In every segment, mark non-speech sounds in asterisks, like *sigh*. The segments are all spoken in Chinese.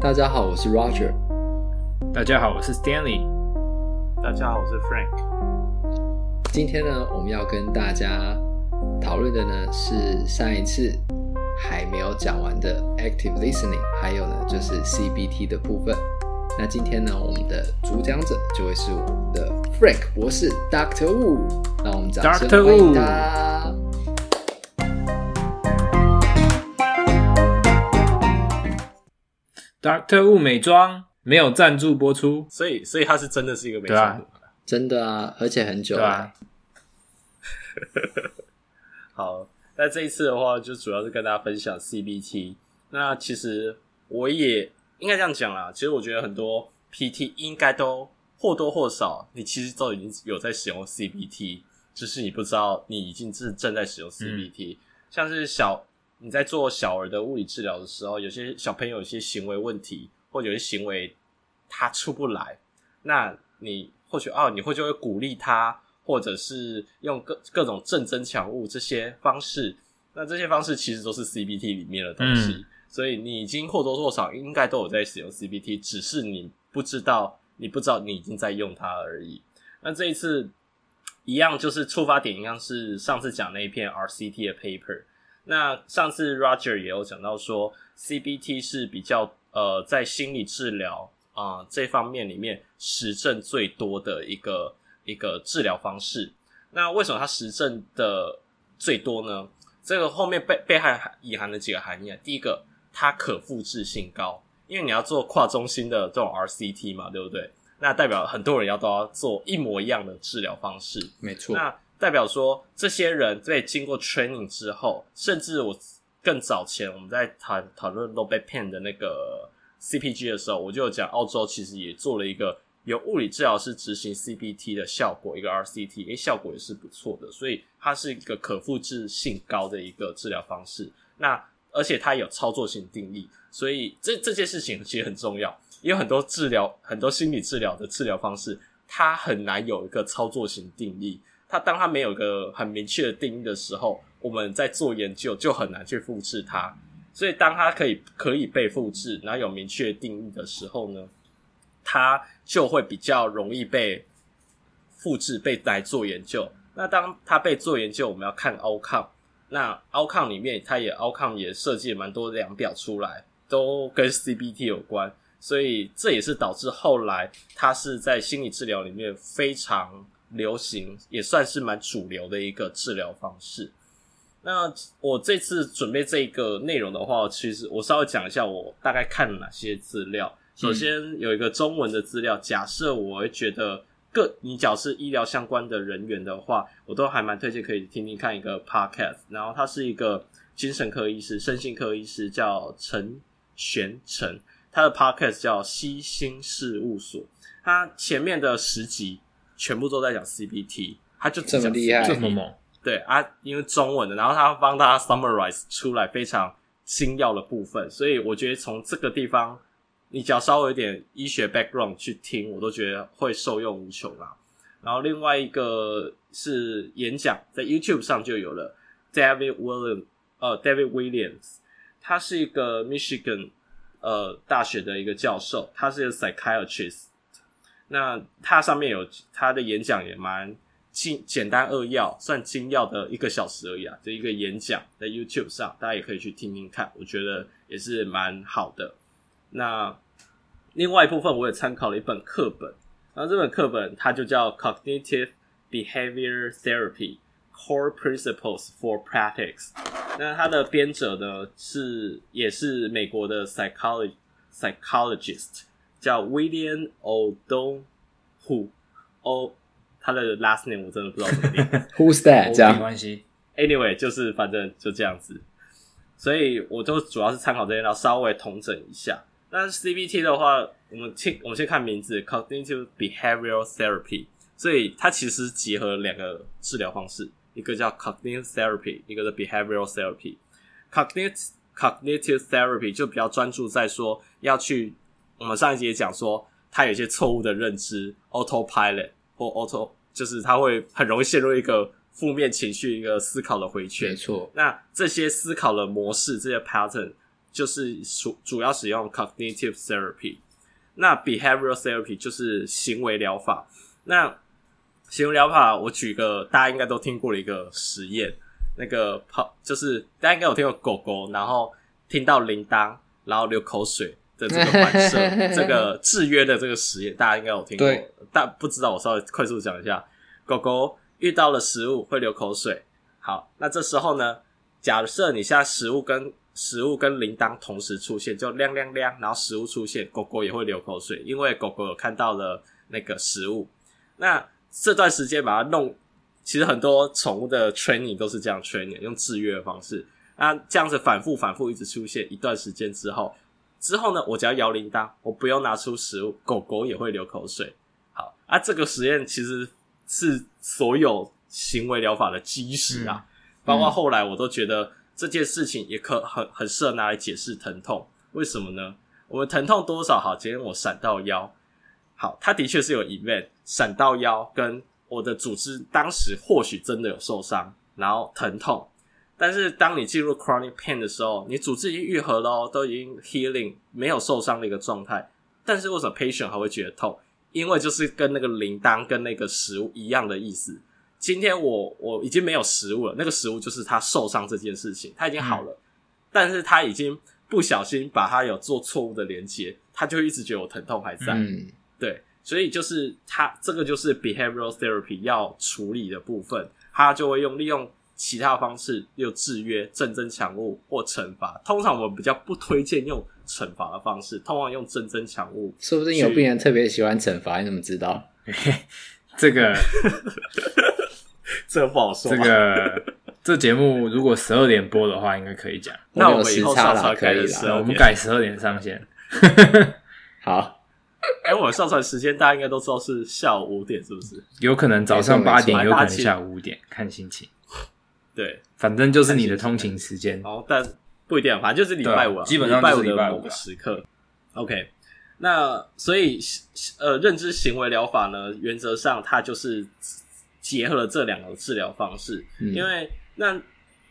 大家好，我是 Roger。大家好，我是 Stanley。大家好，我是 Frank。今天呢，我们要跟大家讨论的呢是上一次还没有讲完的 Active Listening，还有呢就是 CBT 的部分。那今天呢，我们的主讲者就会是我们的 Frank 博士 Doctor Wu。那我们掌声欢迎他。Dr. Wu 美妆没有赞助播出，所以所以它是真的是一个美妆、啊，真的啊，而且很久了。啊、*laughs* 好，那这一次的话，就主要是跟大家分享 CBT。那其实我也应该这样讲啦，其实我觉得很多 PT 应该都或多或少，你其实都已经有在使用 CBT，只是你不知道你已经是正在使用 CBT，、嗯、像是小。你在做小儿的物理治疗的时候，有些小朋友有些行为问题，或者有些行为他出不来，那你或许哦，你会就会鼓励他，或者是用各各种正增强物这些方式，那这些方式其实都是 CBT 里面的东西，嗯、所以你已经或多或少应该都有在使用 CBT，只是你不知道，你不知道你已经在用它而已。那这一次一样，就是出发点一样是上次讲那一篇 RCT 的 paper。那上次 Roger 也有讲到说，CBT 是比较呃在心理治疗啊、呃、这方面里面实证最多的一个一个治疗方式。那为什么它实证的最多呢？这个后面背背后隐含的几个含义啊，第一个，它可复制性高，因为你要做跨中心的这种 RCT 嘛，对不对？那代表很多人要都要做一模一样的治疗方式，没错。那代表说，这些人在经过 training 之后，甚至我更早前我们在谈讨论 low back pain 的那个 CPG 的时候，我就有讲澳洲其实也做了一个由物理治疗师执行 CBT 的效果，一个 RCT，诶，效果也是不错的，所以它是一个可复制性高的一个治疗方式。那而且它有操作性定义，所以这这件事情其实很重要，因为很多治疗、很多心理治疗的治疗方式，它很难有一个操作性定义。它当它没有个很明确的定义的时候，我们在做研究就很难去复制它。所以当它可以可以被复制，然后有明确定义的时候呢，它就会比较容易被复制，被来做研究。那当它被做研究，我们要看 outcome。那 outcome 里面，它也 outcome 也设计了蛮多量表出来，都跟 CBT 有关。所以这也是导致后来它是在心理治疗里面非常。流行也算是蛮主流的一个治疗方式。那我这次准备这个内容的话，其实我稍微讲一下我大概看了哪些资料。首先有一个中文的资料，假设我会觉得各你假设是医疗相关的人员的话，我都还蛮推荐可以听听看一个 podcast。然后他是一个精神科医师、身心科医师，叫陈玄成，他的 podcast 叫西心事务所。他前面的十集。全部都在讲 CBT，他就这么厉害，这么猛，对啊，因为中文的，然后他帮大家 summarize 出来非常精要的部分，所以我觉得从这个地方，你只要稍微有点医学 background 去听，我都觉得会受用无穷啦。然后另外一个是演讲，在 YouTube 上就有了，David Williams，呃，David Williams，他是一个 Michigan 呃大学的一个教授，他是一个 psychiatrist。那它上面有他的演讲也蛮精简单扼要，算精要的一个小时而已啊，就一个演讲在 YouTube 上，大家也可以去听听看，我觉得也是蛮好的。那另外一部分我也参考了一本课本，然后这本课本它就叫 Cognitive Behavior Therapy Core Principles for Practice。那它的编者呢是也是美国的 psychology psychologist。叫 William O'Donohue，哦，他的 last name 我真的不知道怎么念。Who's that？这样没关系。Anyway，就是反正就这样子，所以我就主要是参考这些，然后稍微统整一下。那 CBT 的话，我们先我们先看名字，Cognitive Behavioral Therapy，所以它其实结合两个治疗方式，一个叫 Cognitive Therapy，一个是 Behavioral Therapy。Cognitive Cognitive Therapy 就比较专注在说要去。我们上一集也讲说，他有一些错误的认知，autopilot 或 auto，就是他会很容易陷入一个负面情绪、一个思考的回圈。没错。那这些思考的模式，这些 pattern 就是主主要使用 cognitive therapy，那 behavioral therapy 就是行为疗法。那行为疗法，我举个大家应该都听过的一个实验，那个跑就是大家应该有听过狗狗，然后听到铃铛，然后流口水的这个反射，*laughs* 这个制约的这个实验，大家应该有听过。但不知道，我稍微快速讲一下，狗狗遇到了食物会流口水。好，那这时候呢，假设你现在食物跟食物跟铃铛同时出现，就亮亮亮，然后食物出现，狗狗也会流口水，因为狗狗有看到了那个食物。那这段时间把它弄，其实很多宠物的 training 都是这样 training，用制约的方式。那这样子反复反复一直出现一段时间之后，之后呢，我只要摇铃铛，我不用拿出食物，狗狗也会流口水。好，啊，这个实验其实是所有行为疗法的基石啊，嗯、包括后来我都觉得这件事情也可很很适合拿来解释疼痛。为什么呢？我们疼痛多少？好，今天我闪到腰。好，它的确是有 event 闪到腰，跟我的组织当时或许真的有受伤，然后疼痛。但是当你进入 chronic pain 的时候，你组织已经愈合了，都已经 healing，没有受伤的一个状态。但是为什么 patient 还会觉得痛？因为就是跟那个铃铛跟那个食物一样的意思。今天我我已经没有食物了，那个食物就是他受伤这件事情，他已经好了，嗯、但是他已经不小心把他有做错误的连接，他就一直觉得我疼痛还在。嗯对，所以就是他这个就是 behavioral therapy 要处理的部分，他就会用利用其他方式，又制约、正增强物或惩罚。通常我们比较不推荐用惩罚的方式，通常用正增强物。说不定有病人特别喜欢惩罚，你怎么知道？*laughs* 这个 *laughs* 这个不好说。这个 *laughs* 这节目如果十二点播的话，应该可以讲。那我们以后上传可以了，我们改十二点上线。好。哎、欸，我上传时间大家应该都知道是下午五点，是不是？有可能早上八点，有可能下午五点，看心情。对，反正就是你的通勤时间。哦，但不一定，反正就是礼拜五啊，基本上是礼拜五的某个时刻。OK，那所以呃，认知行为疗法呢，原则上它就是结合了这两个治疗方式。嗯、因为那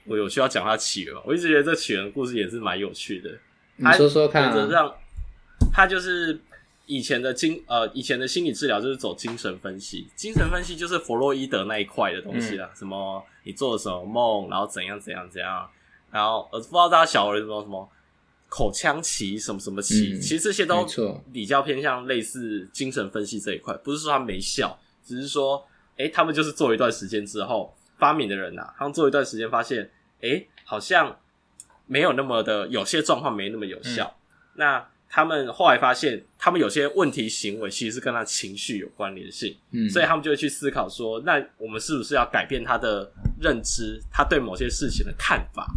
我有需要讲它起源，我一直觉得这起源的故事也是蛮有趣的。你说说看、啊，原则上它就是。以前的精呃，以前的心理治疗就是走精神分析，精神分析就是弗洛伊德那一块的东西啦。嗯、什么你做了什么梦，然后怎样怎样怎样，然后呃，不知道大家晓得什么什么口腔期什么什么期，嗯、其实这些都比较偏向类似精神分析这一块。不是说他没效，只是说，诶、欸，他们就是做一段时间之后，发明的人呐、啊，他们做一段时间发现，诶、欸，好像没有那么的，有些状况没那么有效。嗯、那他们后来发现，他们有些问题行为其实是跟他情绪有关联性，嗯，所以他们就会去思考说，那我们是不是要改变他的认知，他对某些事情的看法，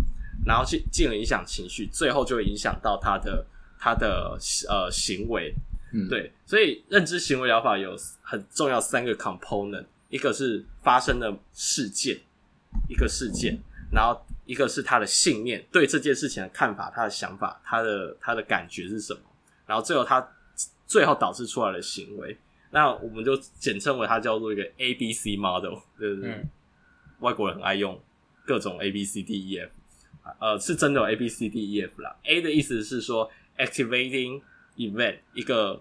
然后去进而影响情绪，最后就会影响到他的他的呃行为，嗯，对，所以认知行为疗法有很重要三个 component，一个是发生的事件，一个事件，然后。一个是他的信念，对这件事情的看法，他的想法，他的他的感觉是什么？然后最后他最后导致出来的行为，那我们就简称为它叫做一个 A B C model，对不对？嗯、外国人很爱用各种 A B C D E F，呃，是真的有 A B C D E F 啦。A 的意思是说 activating event，一个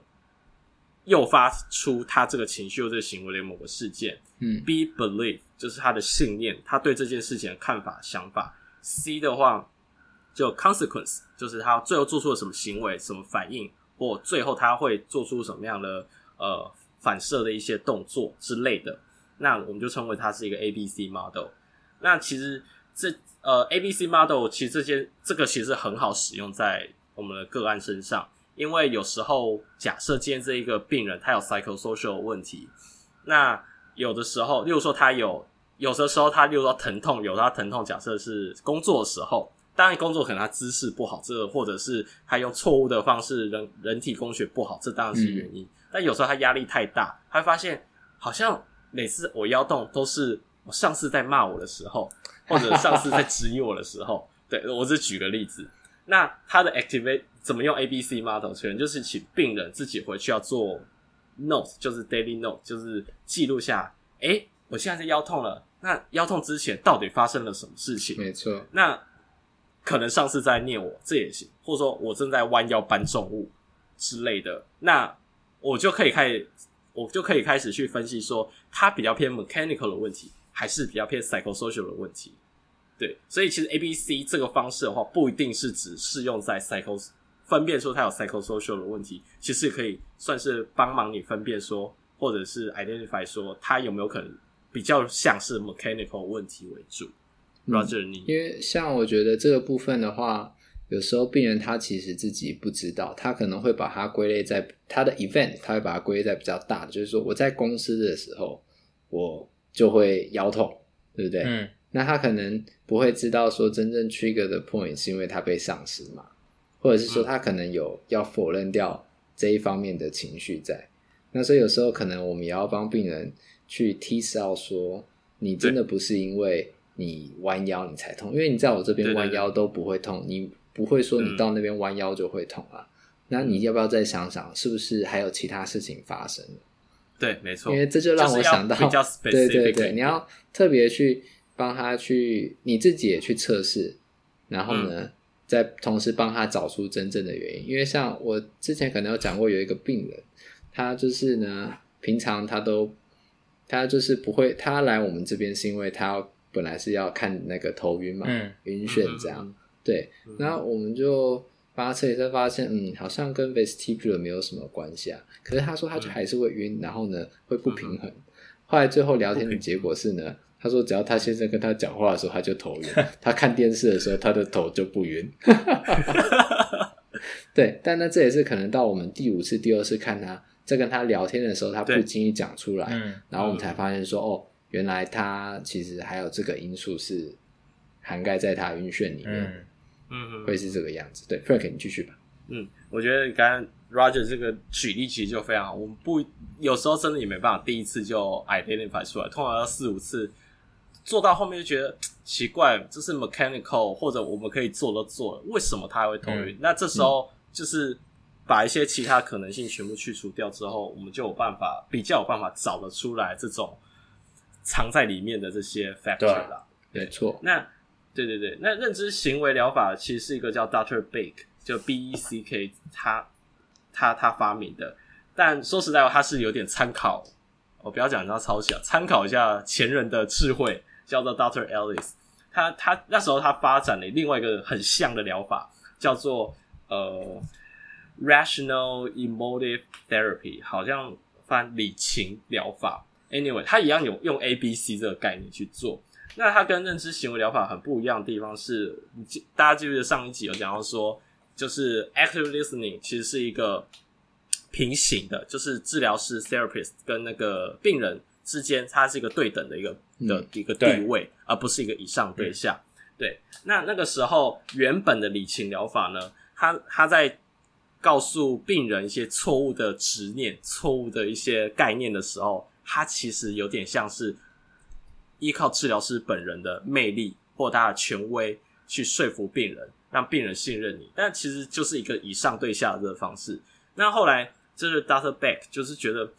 诱发出他这个情绪或这个行为的某个事件。嗯，B belief 就是他的信念，他对这件事情的看法、想法。C 的话就 consequence，就是他最后做出了什么行为、什么反应，或最后他会做出什么样的呃反射的一些动作之类的。那我们就称为它是一个 ABC model。那其实这呃 ABC model 其实这些这个其实很好使用在我们的个案身上，因为有时候假设今天这一个病人他有 psychosocial 的问题，那有的时候，例如说他有，有的时候他例如说疼痛，有他疼痛，假设是工作的时候，当然工作可能他姿势不好，这个或者是他用错误的方式，人人体工学不好，这当然是原因。嗯、但有时候他压力太大，他会发现好像每次我腰痛都是我上司在骂我的时候，或者上司在质疑我的时候。*laughs* 对，我只举个例子。那他的 activate 怎么用 ABC model？全就是请病人自己回去要做。Note 就是 daily note，就是记录下，哎、欸，我现在是腰痛了。那腰痛之前到底发生了什么事情？没错。那可能上次在念我，这也行，或者说我正在弯腰搬重物之类的，那我就可以开始，我就可以开始去分析说，它比较偏 mechanical 的问题，还是比较偏 psychosocial 的问题。对，所以其实 A B C 这个方式的话，不一定是只适用在 psycho 分辨说他有 psychosocial 的问题，其实可以算是帮忙你分辨说，或者是 identify 说他有没有可能比较像是 mechanical 问题为主。Roger，你因为像我觉得这个部分的话，有时候病人他其实自己不知道，他可能会把它归类在他的 event，他会把它归类在比较大的，就是说我在公司的时候，我就会腰痛，对不对？嗯。那他可能不会知道说真正 trigger 的 point 是因为他被丧失嘛，或者是说他可能有要否认掉这一方面的情绪在。那所以有时候可能我们也要帮病人去 tease out 说，你真的不是因为你弯腰你才痛，因为你在我这边弯腰都不会痛，你不会说你到那边弯腰就会痛啊。那你要不要再想想，是不是还有其他事情发生？对，没错，因为这就让我想到，对对对，你要特别去。帮他去，你自己也去测试，然后呢，嗯、再同时帮他找出真正的原因。因为像我之前可能有讲过，有一个病人，他就是呢，平常他都，他就是不会，他来我们这边是因为他本来是要看那个头晕嘛，嗯、晕眩这样，嗯、对。然后我们就帮他测一测，发现嗯，好像跟 vestibular 没有什么关系啊。可是他说他就还是会晕，嗯、然后呢会不平衡。嗯、后来最后聊天的结果是呢。他说：“只要他先生跟他讲话的时候，他就头晕；*laughs* 他看电视的时候，他的头就不晕。*laughs* ”对，但那这也是可能到我们第五次、第二次看他在跟他聊天的时候，他不经意讲出来，嗯、然后我们才发现说：“哦，原来他其实还有这个因素是涵盖在他晕眩里面。嗯”嗯嗯，会是这个样子。对，Frank，你继续吧。嗯，我觉得你刚刚 Roger 这个举例其实就非常好。我们不有时候真的也没办法第一次就 identify 出来，通常要四五次。做到后面就觉得 *tsk* 奇怪，这是 mechanical 或者我们可以做都做了，为什么他还会头晕？嗯、那这时候就是把一些其他可能性全部去除掉之后，我们就有办法比较有办法找得出来这种藏在里面的这些 factor 啦。没错。那对对对，那认知行为疗法其实是一个叫 Doctor Beck，就 B E C K，他他他发明的。但说实在话，他是有点参考，我不要讲他抄袭啊，参考一下前人的智慧。叫做 Doctor Ellis，他他那时候他发展了另外一个很像的疗法，叫做呃 Rational Emotive Therapy，好像翻理情疗法。Anyway，他一样有用 A B C 这个概念去做。那他跟认知行为疗法很不一样的地方是，大家记不记得上一集有讲到说，就是 Active Listening 其实是一个平行的，就是治疗师 Therapist 跟那个病人。之间，它是一个对等的一个的一个地位，嗯、而不是一个以上对下。嗯、对，那那个时候原本的理情疗法呢，他他在告诉病人一些错误的执念、错误的一些概念的时候，他其实有点像是依靠治疗师本人的魅力或他的权威去说服病人，让病人信任你。但其实就是一个以上对下的方式。那后来就是 Doctor Beck 就是觉得。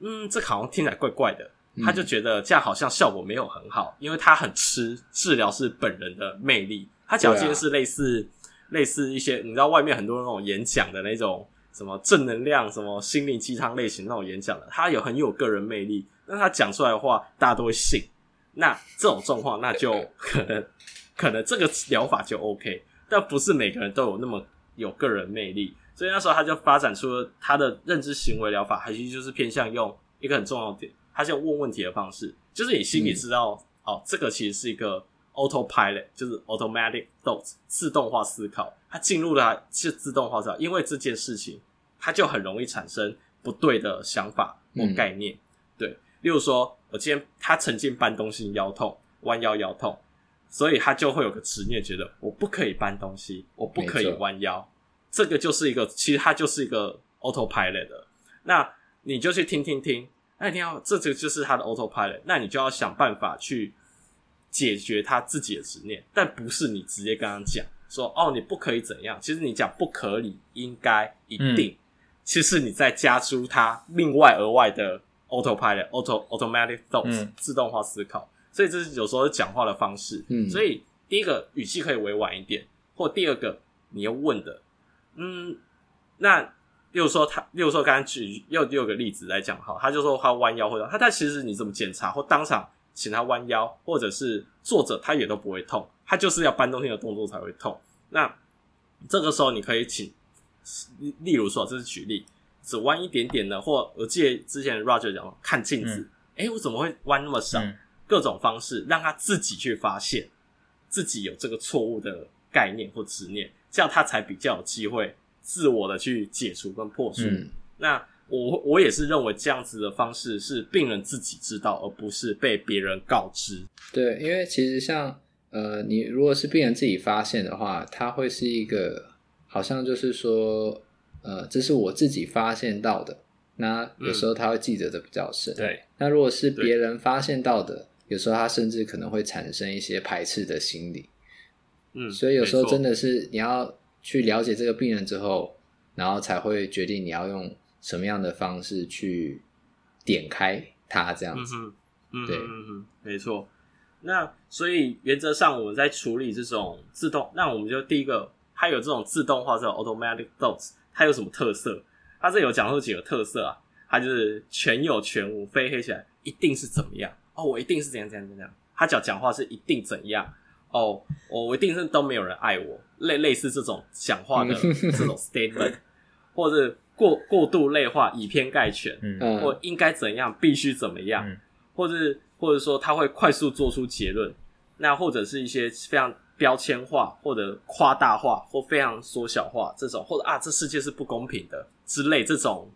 嗯，这好像听起来怪怪的。他就觉得这样好像效果没有很好，因为他很吃治疗师本人的魅力。他讲的是类似、啊、类似一些，你知道外面很多那种演讲的那种什么正能量、什么心灵鸡汤类型那种演讲的，他有很有个人魅力。那他讲出来的话，大家都会信。那这种状况，那就可能 *laughs* 可能这个疗法就 OK，但不是每个人都有那么有个人魅力。所以那时候他就发展出了他的认知行为疗法，还是就是偏向用一个很重要的点，他是用问问题的方式，就是你心里知道、嗯、哦，这个其实是一个 autopilot，就是 automatic thoughts 自动化思考，他进入了是自动化思考，因为这件事情，他就很容易产生不对的想法或概念，嗯、对，例如说我今天他曾经搬东西腰痛，弯腰腰痛，所以他就会有个执念，觉得我不可以搬东西，我不可以弯腰。这个就是一个，其实它就是一个 autopilot 的。那你就去听听听，那你听到这个就是他的 autopilot，那你就要想办法去解决他自己的执念，但不是你直接跟他讲说哦，你不可以怎样。其实你讲不可以、应该、一定，嗯、其实你在加出他另外额外的 autopilot、auto automatic thoughts、嗯、自动化思考。所以这是有时候是讲话的方式。嗯，所以第一个语气可以委婉一点。或第二个你要问的，嗯，那例如说他，例如说刚刚举又又有个例子来讲哈，他就说他弯腰或者他，但其实你怎么检查或当场请他弯腰，或者是坐着他也都不会痛，他就是要搬东西的动作才会痛。那这个时候你可以请，例如说这是举例，只弯一点点的，或我记得之前 Roger 讲看镜子，哎、嗯，我怎么会弯那么少？嗯、各种方式让他自己去发现自己有这个错误的概念或执念，这样他才比较有机会自我的去解除跟破除。嗯、那我我也是认为这样子的方式是病人自己知道，而不是被别人告知。对，因为其实像呃，你如果是病人自己发现的话，他会是一个好像就是说，呃，这是我自己发现到的。那有时候他会记得的比较深。对、嗯。那如果是别人发现到的，有时候他甚至可能会产生一些排斥的心理。嗯，所以有时候真的是你要去了解这个病人之后，然后才会决定你要用什么样的方式去点开它，这样子。嗯嗯，对，嗯嗯，没错。那所以原则上我们在处理这种自动，那我们就第一个，它有这种自动化这种 automatic thoughts，它有什么特色？它这有讲出几个特色啊？它就是全有全无，非黑起来一定是怎么样？哦，我一定是怎样怎样怎样。他讲讲话是一定怎样？哦，我一定是都没有人爱我，类类似这种讲话的这种 statement，或者过过度类化，以偏概全，嗯，或应该怎样，必须怎么样，嗯、或者或者说他会快速做出结论，那或者是一些非常标签化或者夸大化或非常缩小化这种，或者啊，这世界是不公平的之类这种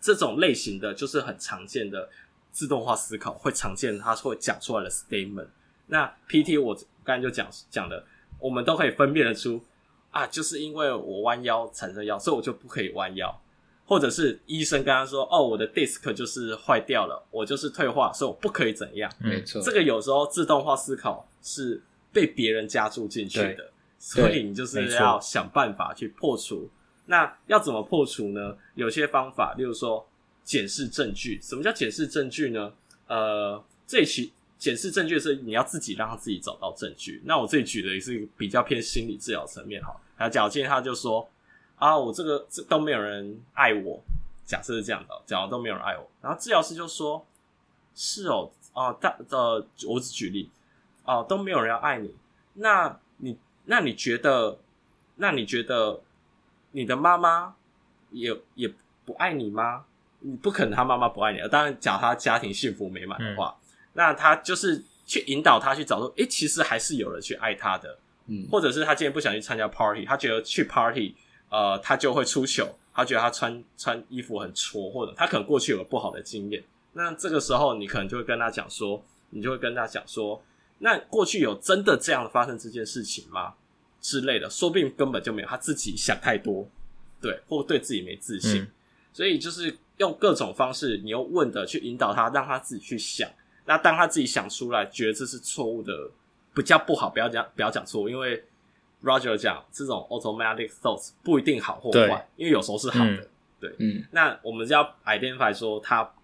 这种类型的，就是很常见的自动化思考会常见他会讲出来的 statement。那 PT 我刚才就讲讲的，我们都可以分辨得出啊，就是因为我弯腰产生腰，所以我就不可以弯腰，或者是医生跟他说，哦，我的 disc 就是坏掉了，我就是退化，所以我不可以怎样。没错，这个有时候自动化思考是被别人加注进去的，所以你就是要想办法去破除。那要怎么破除呢？有些方法，例如说检视证据。什么叫检视证据呢？呃，这期。检视证据是你要自己让他自己找到证据。那我自己举的也是比较偏心理治疗层面哈。还有假如今天他就说啊，我这个这都没有人爱我，假设是这样的，假如都没有人爱我，然后治疗师就说，是哦，啊，大呃，我只举例，哦、都没有人要爱你，那你那你觉得，那你觉得你的妈妈也也不爱你吗？你不可能他妈妈不爱你，当然，假如他家庭幸福美满的话。那他就是去引导他去找说，诶、欸，其实还是有人去爱他的，嗯，或者是他今天不想去参加 party，他觉得去 party，呃，他就会出糗，他觉得他穿穿衣服很挫，或者他可能过去有个不好的经验，那这个时候你可能就会跟他讲说，你就会跟他讲说，那过去有真的这样发生这件事情吗？之类的，说不定根本就没有，他自己想太多，对，或对自己没自信，嗯、所以就是用各种方式，你用问的去引导他，让他自己去想。那当他自己想出来，觉得这是错误的，比较不好，不要讲，不要讲错误，因为 Roger 讲这种 automatic thoughts 不一定好或坏，因为有时候是好的，嗯、对，嗯。那我们就要 identify 说他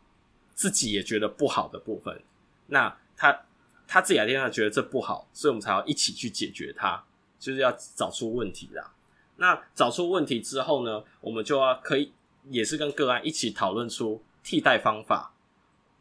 自己也觉得不好的部分，那他他自己 identify 觉得这不好，所以我们才要一起去解决它，就是要找出问题啦。那找出问题之后呢，我们就要可以也是跟个案一起讨论出替代方法，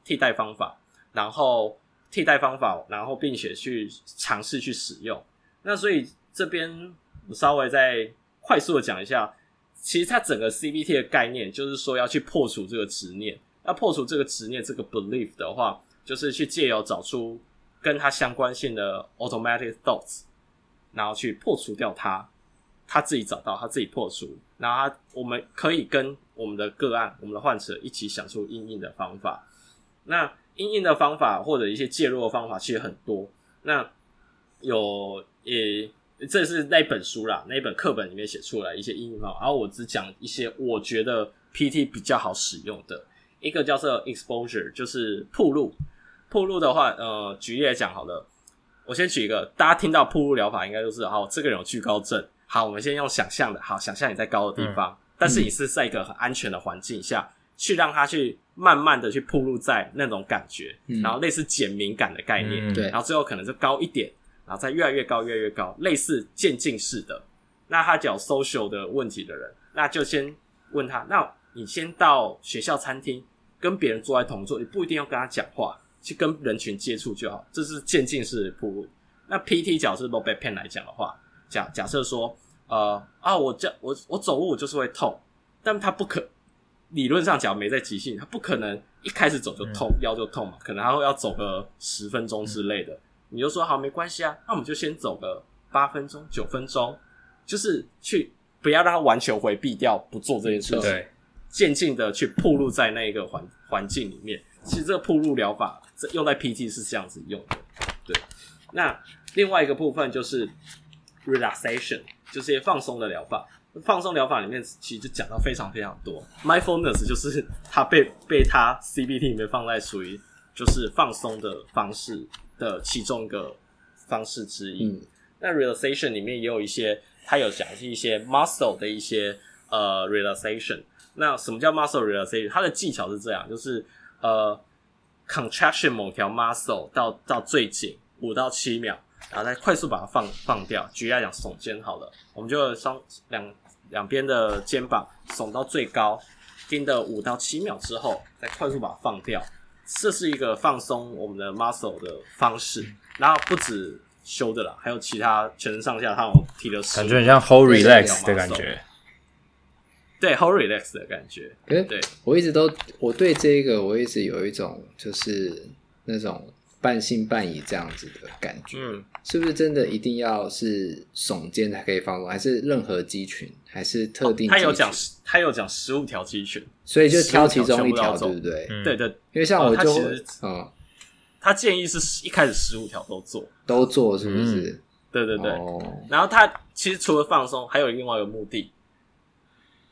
替代方法。然后替代方法，然后并且去尝试去使用。那所以这边我稍微再快速的讲一下，其实它整个 CBT 的概念就是说要去破除这个执念。要破除这个执念，这个 belief 的话，就是去借由找出跟它相关性的 automatic thoughts，然后去破除掉它。他自己找到，他自己破除，然后他我们可以跟我们的个案、我们的患者一起想出应应的方法。那因应的方法或者一些介入的方法其实很多，那有也这是那本书啦，那本课本里面写出来一些应用方法，然后我只讲一些我觉得 PT 比较好使用的，一个叫做 exposure，就是铺路。铺路的话，呃，举例来讲好了，我先举一个，大家听到铺路疗法应该就是，哦，这个人有惧高症，好，我们先用想象的，好，想象你在高的地方，嗯、但是你是在一个很安全的环境下。去让他去慢慢的去铺露在那种感觉，嗯、然后类似减敏感的概念，对、嗯，然后最后可能就高一点，然后再越来越高，越来越高，类似渐进式的，那他讲 social 的问题的人，那就先问他，那你先到学校餐厅跟别人坐在同桌，你不一定要跟他讲话，去跟人群接触就好，这是渐进式的铺路。那 PT 角是 low back pain 来讲的话，假假设说，呃啊，我这我我走路我就是会痛，但他不可理论上讲没在急性，他不可能一开始走就痛，嗯、腰就痛嘛，可能他会要走个十分钟之类的。嗯、你就说好没关系啊，那我们就先走个八分钟、九分钟，就是去不要让他完全回避掉不做这件事情，对，渐进的去暴露在那个环环境里面。其实这个暴露疗法这用在 PT 是这样子用的，对，那。另外一个部分就是 relaxation，就是一些放松的疗法。放松疗法里面其实就讲到非常非常多。mindfulness 就是它被被它 CBT 里面放在属于就是放松的方式的其中一个方式之一。嗯、那 relaxation 里面也有一些，它有讲是一些 muscle 的一些呃 relaxation。那什么叫 muscle relaxation？它的技巧是这样，就是呃 contraction 某条 muscle 到到最紧五到七秒。然后再快速把它放放掉。举例来讲，耸肩好了，我们就双两两边的肩膀耸到最高，盯的五到七秒之后，再快速把它放掉。这是一个放松我们的 muscle 的方式。然后不止修的啦，还有其他全身上下，它有提的感觉很像 whole relax 的感觉。对，whole relax 的感觉。对，对我一直都我对这个我一直有一种就是那种。半信半疑这样子的感觉，嗯，是不是真的一定要是耸肩才可以放松，还是任何肌群，还是特定？他有讲，他有讲十五条肌群，所以就挑其中一条，对不对？嗯、对对，因为像我就，嗯，他建议是一开始十五条都做，都做，是不是？嗯、对对对。哦、然后他其实除了放松，还有另外一个目的，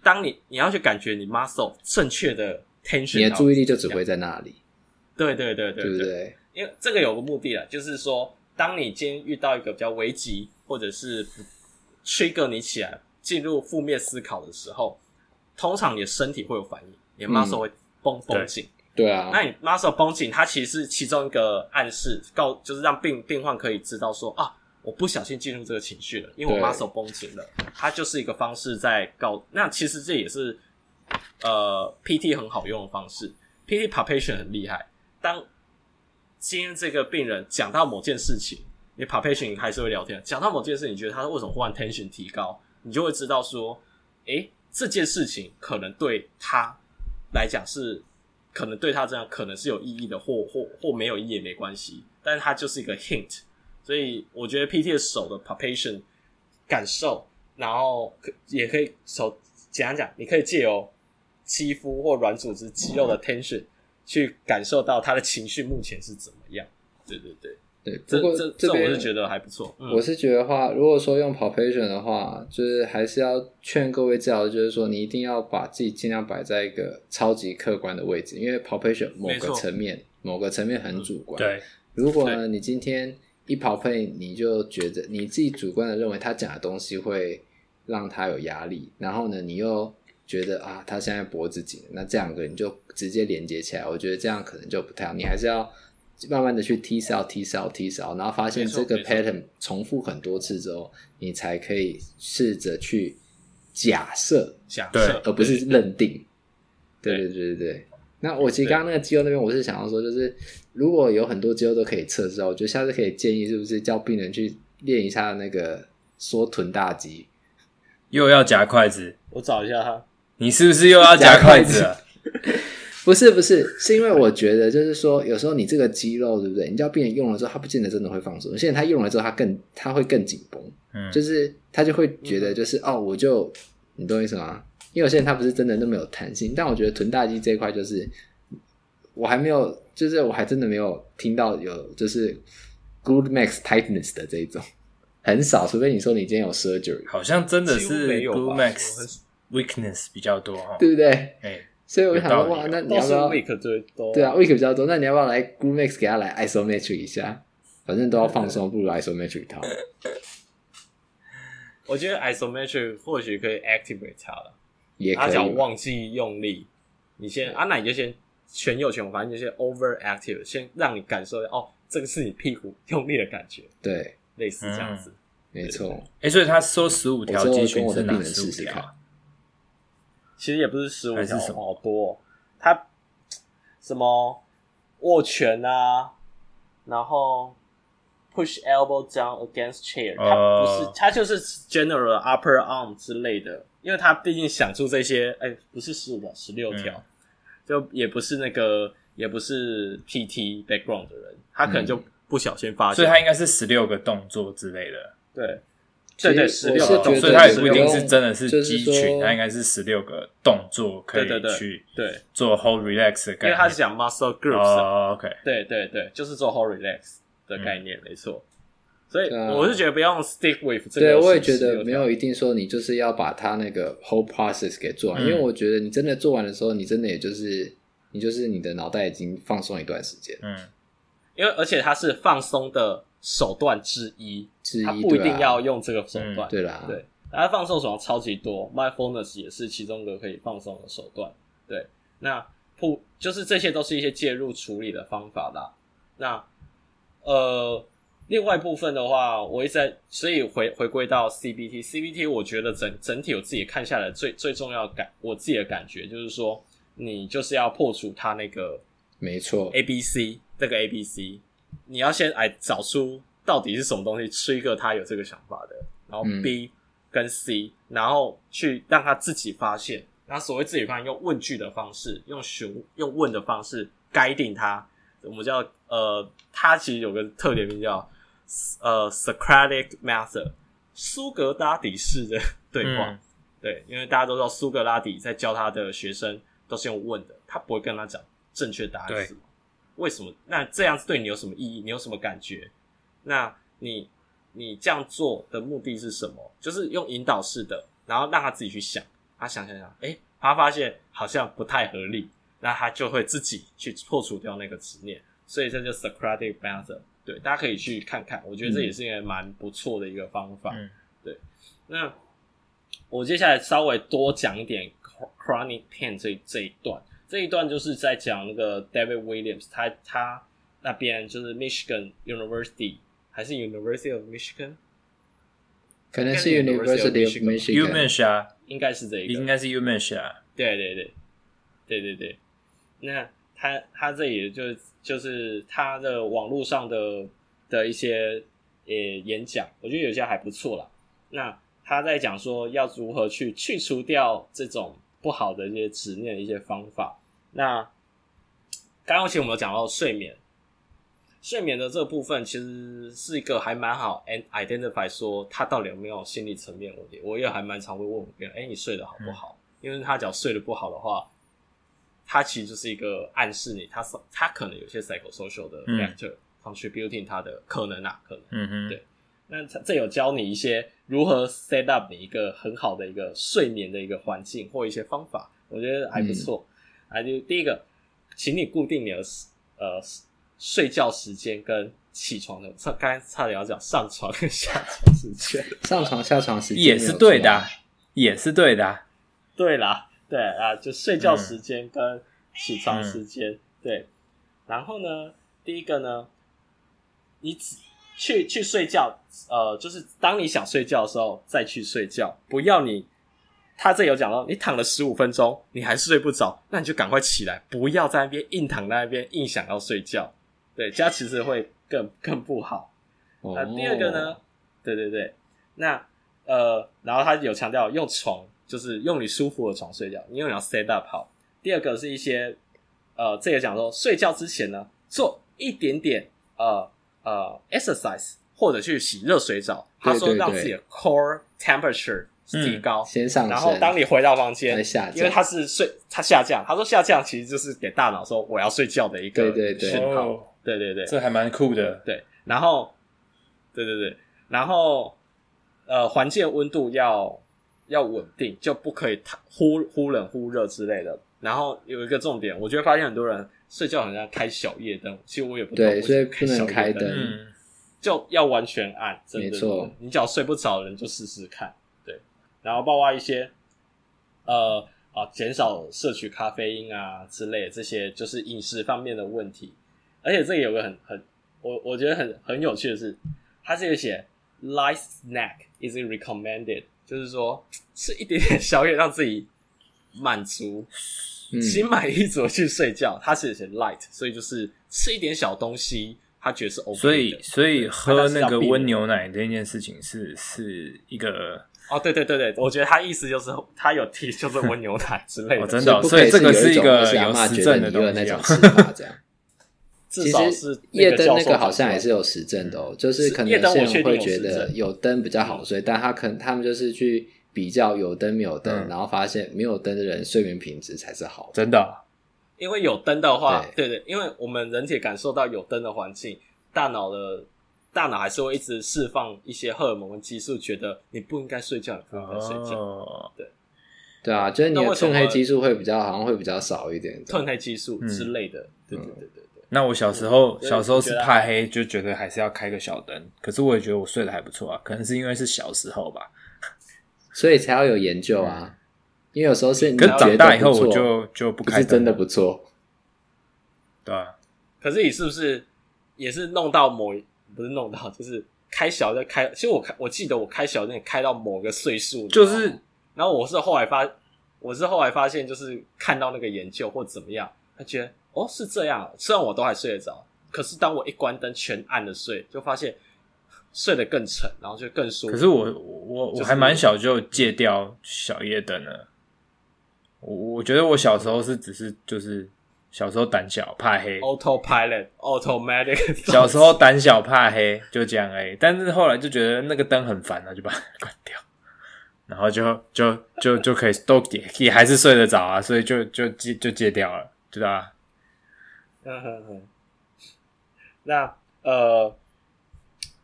当你你要去感觉你 muscle 正确的 tension，你的注意力就只会在那里。对对对对，对，对不对？因为这个有个目的啊，就是说，当你今天遇到一个比较危急，或者是 trigger 你起来进入负面思考的时候，通常你的身体会有反应，你的 muscle 会绷绷紧。对啊，那你 muscle 绷紧，它其实是其中一个暗示，告就是让病病患可以知道说啊，我不小心进入这个情绪了，因为我 muscle 绷紧了，它就是一个方式在告。那其实这也是呃 PT 很好用的方式，PT palpation 很厉害，当。今天这个病人讲到某件事情，你 palpation 还是会聊天。讲到某件事情，你觉得他为什么忽然 tension 提高，你就会知道说，诶，这件事情可能对他来讲是，可能对他这样可能是有意义的，或或或没有意义也没关系。但是它就是一个 hint，所以我觉得 PT 的手的 palpation 感受，然后可也可以手简单讲，你可以借由肌肤或软组织肌肉的 tension。去感受到他的情绪目前是怎么样？对对对对，不过这这我是觉得还不错。嗯、我是觉得话，如果说用 palpation 的话，就是还是要劝各位治疗，就是说你一定要把自己尽量摆在一个超级客观的位置，因为 palpation 某个层面，某个层面很主观。嗯、对，如果呢，你今天一 palpate，你就觉得你自己主观的认为他讲的东西会让他有压力，然后呢，你又。觉得啊，他现在脖子紧，那这两个你就直接连接起来。我觉得这样可能就不太好，你还是要慢慢的去 T cell T cell T cell，然后发现这个 pattern 重复很多次之后，你才可以试着去假设，假设，而不是认定。对对对对对。那我其实刚刚那个肌肉那边，我是想要说，就是如果有很多肌肉都可以测试，我觉得下次可以建议是不是叫病人去练一下那个缩臀大肌，又要夹筷子，我找一下他。你是不是又要夹筷子了？*laughs* 不是不是，是因为我觉得就是说，有时候你这个肌肉对不对？你叫病人用了之后，他不见得真的会放松。现在他用了之后，他更他会更紧绷，嗯，就是他就会觉得就是、嗯、哦，我就你懂我意思吗？因为我现在他不是真的那么有弹性，但我觉得臀大肌这一块就是我还没有，就是我还真的没有听到有就是 good max tightness 的这一种很少，除非你说你今天有 surgery，好像真的是 glute max。weakness 比较多哈，对不对？哎、欸，所以我想说，哇，那你要不要 week 最多？对啊，week 比较多，那你要不要来 glute max 给他来 isometric 一下？反正都要放松，不如 isometric 套。*laughs* 我觉得 isometric 或许可以 activate 他了，也可以。他讲忘记用力，你先啊，那你就先全右拳，反正就先 overactive，先让你感受哦，这个是你屁股用力的感觉，对，类似这样子。没错。哎、欸，所以他说十五条肌群是哪十五条？其实也不是十五条，是好多、哦。他什么握拳啊，然后 push elbow down against chair，他不是，他、uh, 就是 general upper arm 之类的。因为他毕竟想出这些，哎、欸，不是十五条，十六条，就也不是那个，也不是 PT background 的人，他可能就不小心发现，所以他应该是十六个动作之类的。对，对对，十六个动作，所以它也不一定是真的是肌群，它应该是十六个动作可以去对。做 hold relax 的概念，因为他是讲 muscle groups，哦，OK，对对对，就是做 whole relax 的概念，没错。所以我是觉得不用 stick with 这个。对，我也觉得。没有一定说你就是要把它那个 whole process 给做完，嗯、因为我觉得你真的做完的时候，你真的也就是你就是你的脑袋已经放松一段时间。嗯，因为而且它是放松的手段之一，之一，它不一定要用这个手段。对啦，对，他放松手段超级多，mindfulness 也是其中一个可以放松的手段。对，那不就是这些都是一些介入处理的方法啦。那呃。另外一部分的话，我一直在，所以回回归到 CBT，CBT 我觉得整整体我自己看下来最最重要的感，我自己的感觉就是说，你就是要破除它那个，没错，ABC 这个 ABC，你要先来找出到底是什么东西 trigger 他有这个想法的，然后 B 跟 C，嗯，然后去让他自己发现，然后所谓自己发现，用问句的方式，用询用问的方式 guiding 他，我们叫呃，他其实有个特点名叫。呃、uh,，Socratic method，苏格拉底式的对话，嗯、对，因为大家都知道苏格拉底在教他的学生都是用问的，他不会跟他讲正确答案是什么，为什么？那这样子对你有什么意义？你有什么感觉？那你你这样做的目的是什么？就是用引导式的，然后让他自己去想，他想想想，诶，他发现好像不太合理，那他就会自己去破除掉那个执念，所以这就 Socratic method。对，大家可以去看看，我觉得这也是一个蛮不错的一个方法。嗯、对，那我接下来稍微多讲一点 chronic pain 这这一段，这一段就是在讲那个 David Williams，他他那边就是 Michigan University 还是 University of Michigan？可能是 University of Michigan，应该是这一个，应该是 UMich 啊。对对对，对对对，那。他他这里就就是他的网络上的的一些呃演讲，我觉得有些还不错啦。那他在讲说要如何去去除掉这种不好的一些执念的一些方法。那刚刚其实我们有讲到睡眠，睡眠的这个部分其实是一个还蛮好 and identify 说他到底有没有心理层面问题。我也还蛮常会问别人，哎，你睡得好不好？嗯、因为他只要睡得不好的话。他其实就是一个暗示你，他他可能有些 psychosocial 的 factor、嗯、contributing 他的可能啊，可能，嗯哼，对。那这有教你一些如何 set up 你一个很好的一个睡眠的一个环境或一些方法，我觉得还不错。啊、嗯，就第一个，请你固定你的呃睡觉时间跟起床的，刚才差点要讲上床跟下床时间，*laughs* 上床下床时间也是对的，也是对的，对啦。对啊，就睡觉时间跟起床时间，嗯、对。然后呢，第一个呢，你去去睡觉，呃，就是当你想睡觉的时候再去睡觉，不要你。他这有讲到，你躺了十五分钟，你还是睡不着，那你就赶快起来，不要在那边硬躺在那边硬想要睡觉，对，这样其实会更更不好。那、哦、第二个呢，对对对，那呃，然后他有强调用床。就是用你舒服的床睡觉，因为你要 set up 好。第二个是一些，呃，这个讲说睡觉之前呢，做一点点呃呃 exercise，或者去洗热水澡。他说让自己的 core temperature 提高，嗯、先上，然后当你回到房间，因为它是睡，它下降。他说下降其实就是给大脑说我要睡觉的一个讯号。对对对，这还蛮酷的。对，然后，对对对，然后呃，环境温度要。要稳定，就不可以忽忽冷忽热之类的。然后有一个重点，我觉得发现很多人睡觉好像开小夜灯，其实我也不懂，对，所以不能开灯，嗯，就要完全暗。真的，没错，你只要睡不着的人就试试看，对。然后包括一些呃啊，减少摄取咖啡因啊之类的这些，就是饮食方面的问题。而且这里有个很很我我觉得很很有趣的是，它这个写 light snack is recommended，就是说吃一点点宵夜让自己满足、心满意足去睡觉。他是写 light，所以就是吃一点小东西，他觉得是 OK 的。所以，所以喝那个温牛奶这件事情是是一个哦，对对对对，我觉得他意思就是他有提就是温牛奶之类的，哦、真的、哦，所以这个是一个有实证的东西、哦。这样。*laughs* 其实夜灯那个好像也是有实证的哦，就是可能有些人会觉得有灯比较好睡，但他可能他们就是去比较有灯没有灯，然后发现没有灯的人睡眠品质才是好的。真的，因为有灯的话，对对，因为我们人体感受到有灯的环境，大脑的大脑还是会一直释放一些荷尔蒙激素，觉得你不应该睡觉，你不应该睡觉。对对啊，就是你的褪黑激素会比较好像会比较少一点，褪黑激素之类的。对对对对。那我小时候，小时候是怕黑，就觉得还是要开个小灯。可是我也觉得我睡得还不错啊，可能是因为是小时候吧，所以才要有研究啊。因为有时候是，可是长大以后我就就不开灯，是真的不错。对啊，可是你是不是也是弄到某，不是弄到，就是开小灯开。其实我开，我记得我开小那开到某个岁数，就是，然后我是后来发，我是后来发现，就是看到那个研究或怎么样，他觉得。哦，是这样。虽然我都还睡得着，可是当我一关灯全暗的睡，就发现睡得更沉，然后就更舒服。可是我我我还蛮小就戒掉小夜灯了。我我觉得我小时候是只是就是小时候胆小怕黑，autopilot *laughs* automatic。小时候胆小怕黑就这样哎，但是后来就觉得那个灯很烦了，就把它 *laughs* 关掉，然后就就就就可以都也也还是睡得着啊，所以就就戒就戒掉了，知道吧？*laughs* 嗯哼哼，那呃，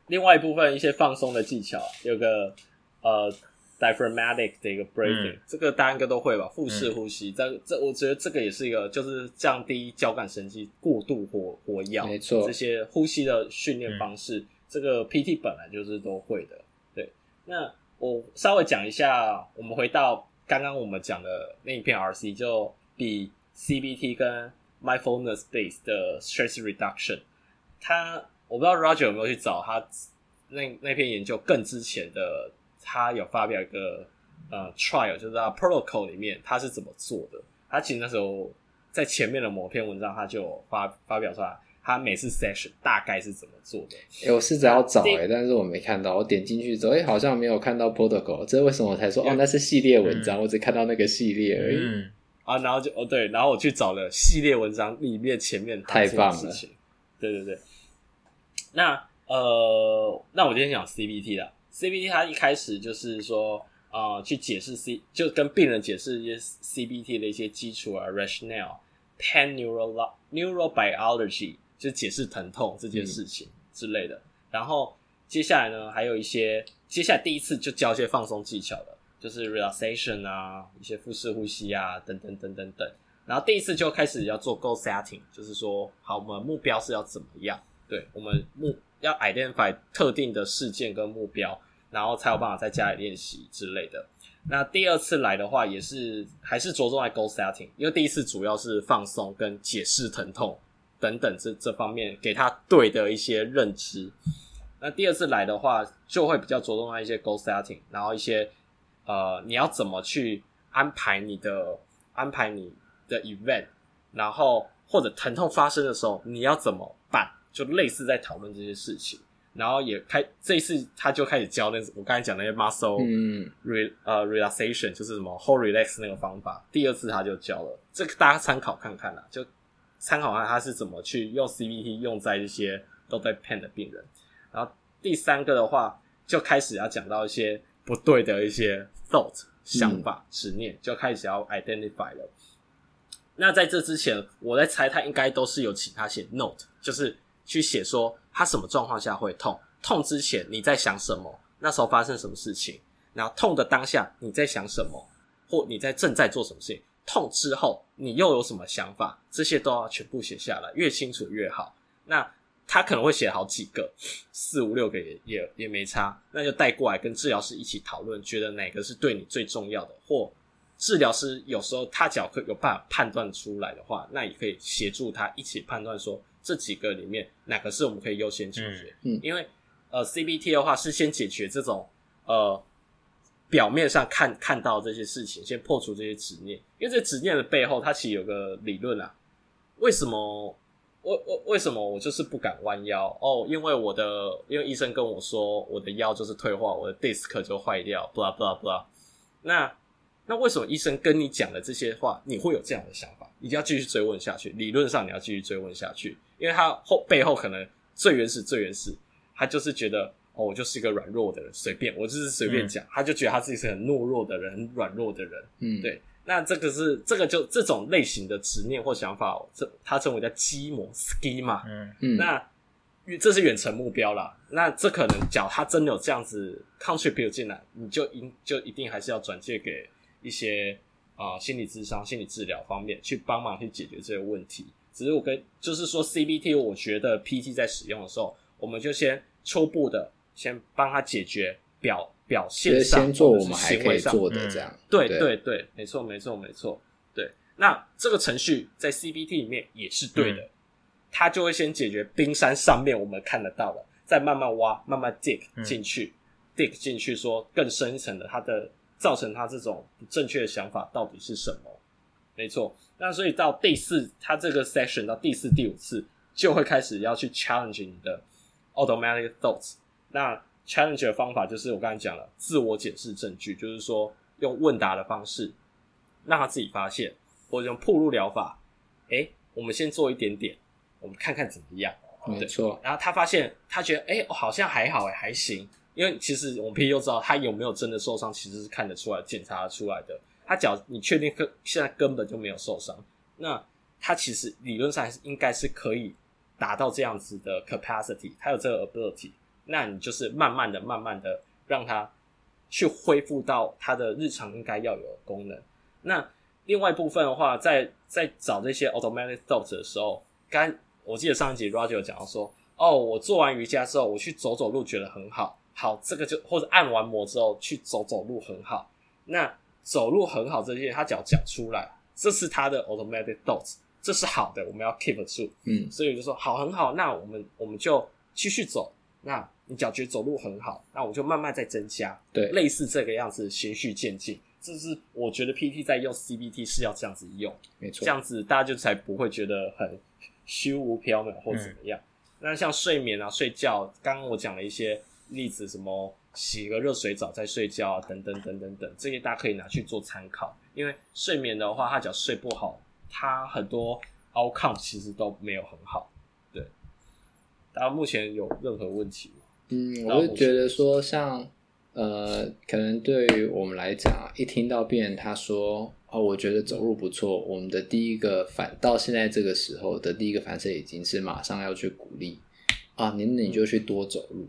另外一部分一些放松的技巧，有个呃 diaphragmatic 的一个 breathing，嗯、这个大家应该都会吧？腹式呼吸，这、嗯、这我觉得这个也是一个，就是降低交感神经过度活活跃，没错，这些呼吸的训练方式，嗯、这个 PT 本来就是都会的。对，那我稍微讲一下，我们回到刚刚我们讲的那一篇 RC，就比 CBT 跟 Mindfulness-based 的 stress reduction，他我不知道 Roger 有没有去找他那那篇研究更之前的，他有发表一个呃 trial，就是他 protocol 里面他是怎么做的。他其实那时候在前面的某篇文章，他就发发表出来，他每次 session 大概是怎么做的。哎、欸，我试着要找哎、欸，但是我没看到。我点进去之后，哎、欸，好像没有看到 protocol。这是为什么我才说、嗯、哦，那是系列文章，嗯、我只看到那个系列而已。嗯啊，然后就哦对，然后我去找了系列文章里面前面太棒了，对对对。那呃，那我今天讲 CBT 啦，CBT 它一开始就是说啊、呃，去解释 C，就跟病人解释一些 CBT 的一些基础啊，rationale，pan neuro neurobiology，就解释疼痛这件事情之类的。然后接下来呢，还有一些，接下来第一次就教一些放松技巧了。就是 relaxation 啊，一些腹式呼吸啊，等等等等等。然后第一次就开始要做 goal setting，就是说，好，我们目标是要怎么样？对，我们目要 identify 特定的事件跟目标，然后才有办法在家里练习之类的。那第二次来的话，也是还是着重在 goal setting，因为第一次主要是放松跟解释疼痛等等这这方面给他对的一些认知。那第二次来的话，就会比较着重在一些 goal setting，然后一些。呃，你要怎么去安排你的安排你的 event，然后或者疼痛发生的时候你要怎么办？就类似在讨论这些事情，然后也开这一次他就开始教那我刚才讲那些 muscle 嗯 re 呃 relaxation，就是什么 whole relax 那个方法。第二次他就教了，这个大家参考看看啦，就参考看他是怎么去用 CBT 用在一些都在 pain 的病人。然后第三个的话，就开始要讲到一些不对的一些。thought 想法执、嗯、念就开始要 identify 了。那在这之前，我在猜他应该都是有请他写 note，就是去写说他什么状况下会痛，痛之前你在想什么，那时候发生什么事情，然后痛的当下你在想什么，或你在正在做什么事情，痛之后你又有什么想法，这些都要全部写下来，越清楚越好。那他可能会写好几个，四五六个也也也没差，那就带过来跟治疗师一起讨论，觉得哪个是对你最重要的，或治疗师有时候他只要可有办法判断出来的话，那也可以协助他一起判断说这几个里面哪个是我们可以优先解决。嗯，因为呃 CBT 的话是先解决这种呃表面上看看到这些事情，先破除这些执念，因为这执念的背后，它其实有个理论啊，为什么？为为为什么我就是不敢弯腰？哦，因为我的，因为医生跟我说我的腰就是退化，我的 disc 就坏掉，blah blah blah。那那为什么医生跟你讲的这些话，你会有这样的想法？一定要继续追问下去。理论上你要继续追问下去，因为他后背后可能最原始最原始，他就是觉得哦，我就是一个软弱的人，随便我就是随便讲，嗯、他就觉得他自己是很懦弱的人，很软弱的人，嗯，对。那这个是这个就这种类型的执念或想法，这它称为叫基模 schema。嗯嗯。那这是远程目标啦。那这可能，假如他真的有这样子 contribute 进来，你就应就一定还是要转借给一些啊、呃、心理智商、心理治疗方面去帮忙去解决这些问题。只是我跟就是说 CBT，我觉得 PT 在使用的时候，我们就先初步的先帮他解决表。表现上，先做我们还可以做的这样，嗯、对对对，没错没错没错，对。那这个程序在 CBT 里面也是对的，它、嗯、就会先解决冰山上面我们看得到的，再慢慢挖，慢慢 dig 进去、嗯、，dig 进去，说更深层的，它的造成他这种不正确的想法到底是什么？没错。那所以到第四，他这个 session 到第四、第五次就会开始要去 challenge 你的 automatic thoughts。那 challenge 的方法就是我刚才讲了，自我解释证据，就是说用问答的方式让他自己发现，或者用暴露疗法。诶、欸，我们先做一点点，我们看看怎么样。没错。然后他发现，他觉得哎、欸，好像还好诶，还行。因为其实我们 PT 都知道，他有没有真的受伤，其实是看得出来、检查出来的。他脚你确定根现在根本就没有受伤，那他其实理论上还是应该是可以达到这样子的 capacity，他有这个 ability。那你就是慢慢的、慢慢的让他去恢复到他的日常应该要有的功能。那另外一部分的话，在在找这些 automatic thoughts 的时候，刚我记得上一集 Roger 讲到说，哦，我做完瑜伽之后，我去走走路觉得很好，好，这个就或者按完摩之后去走走路很好。那走路很好这些，他只要讲出来，这是他的 automatic thoughts，这是好的，我们要 keep 住。嗯，所以我就说好，很好，那我们我们就继续走。那你脚觉得走路很好，那我就慢慢再增加，对，类似这个样子，循序渐进。这是我觉得 PT 在用 CBT 是要这样子用，没错，这样子大家就才不会觉得很虚无缥缈或怎么样。嗯、那像睡眠啊、睡觉，刚刚我讲了一些例子，什么洗个热水澡再睡觉啊，等等等等等，这些大家可以拿去做参考。因为睡眠的话，他只要睡不好，他很多 outcome 其实都没有很好。对，大家目前有任何问题？嗯，我就觉得说像，呃，可能对于我们来讲，一听到病人他说哦，我觉得走路不错，我们的第一个反到现在这个时候的第一个反射已经是马上要去鼓励啊，你你就去多走路。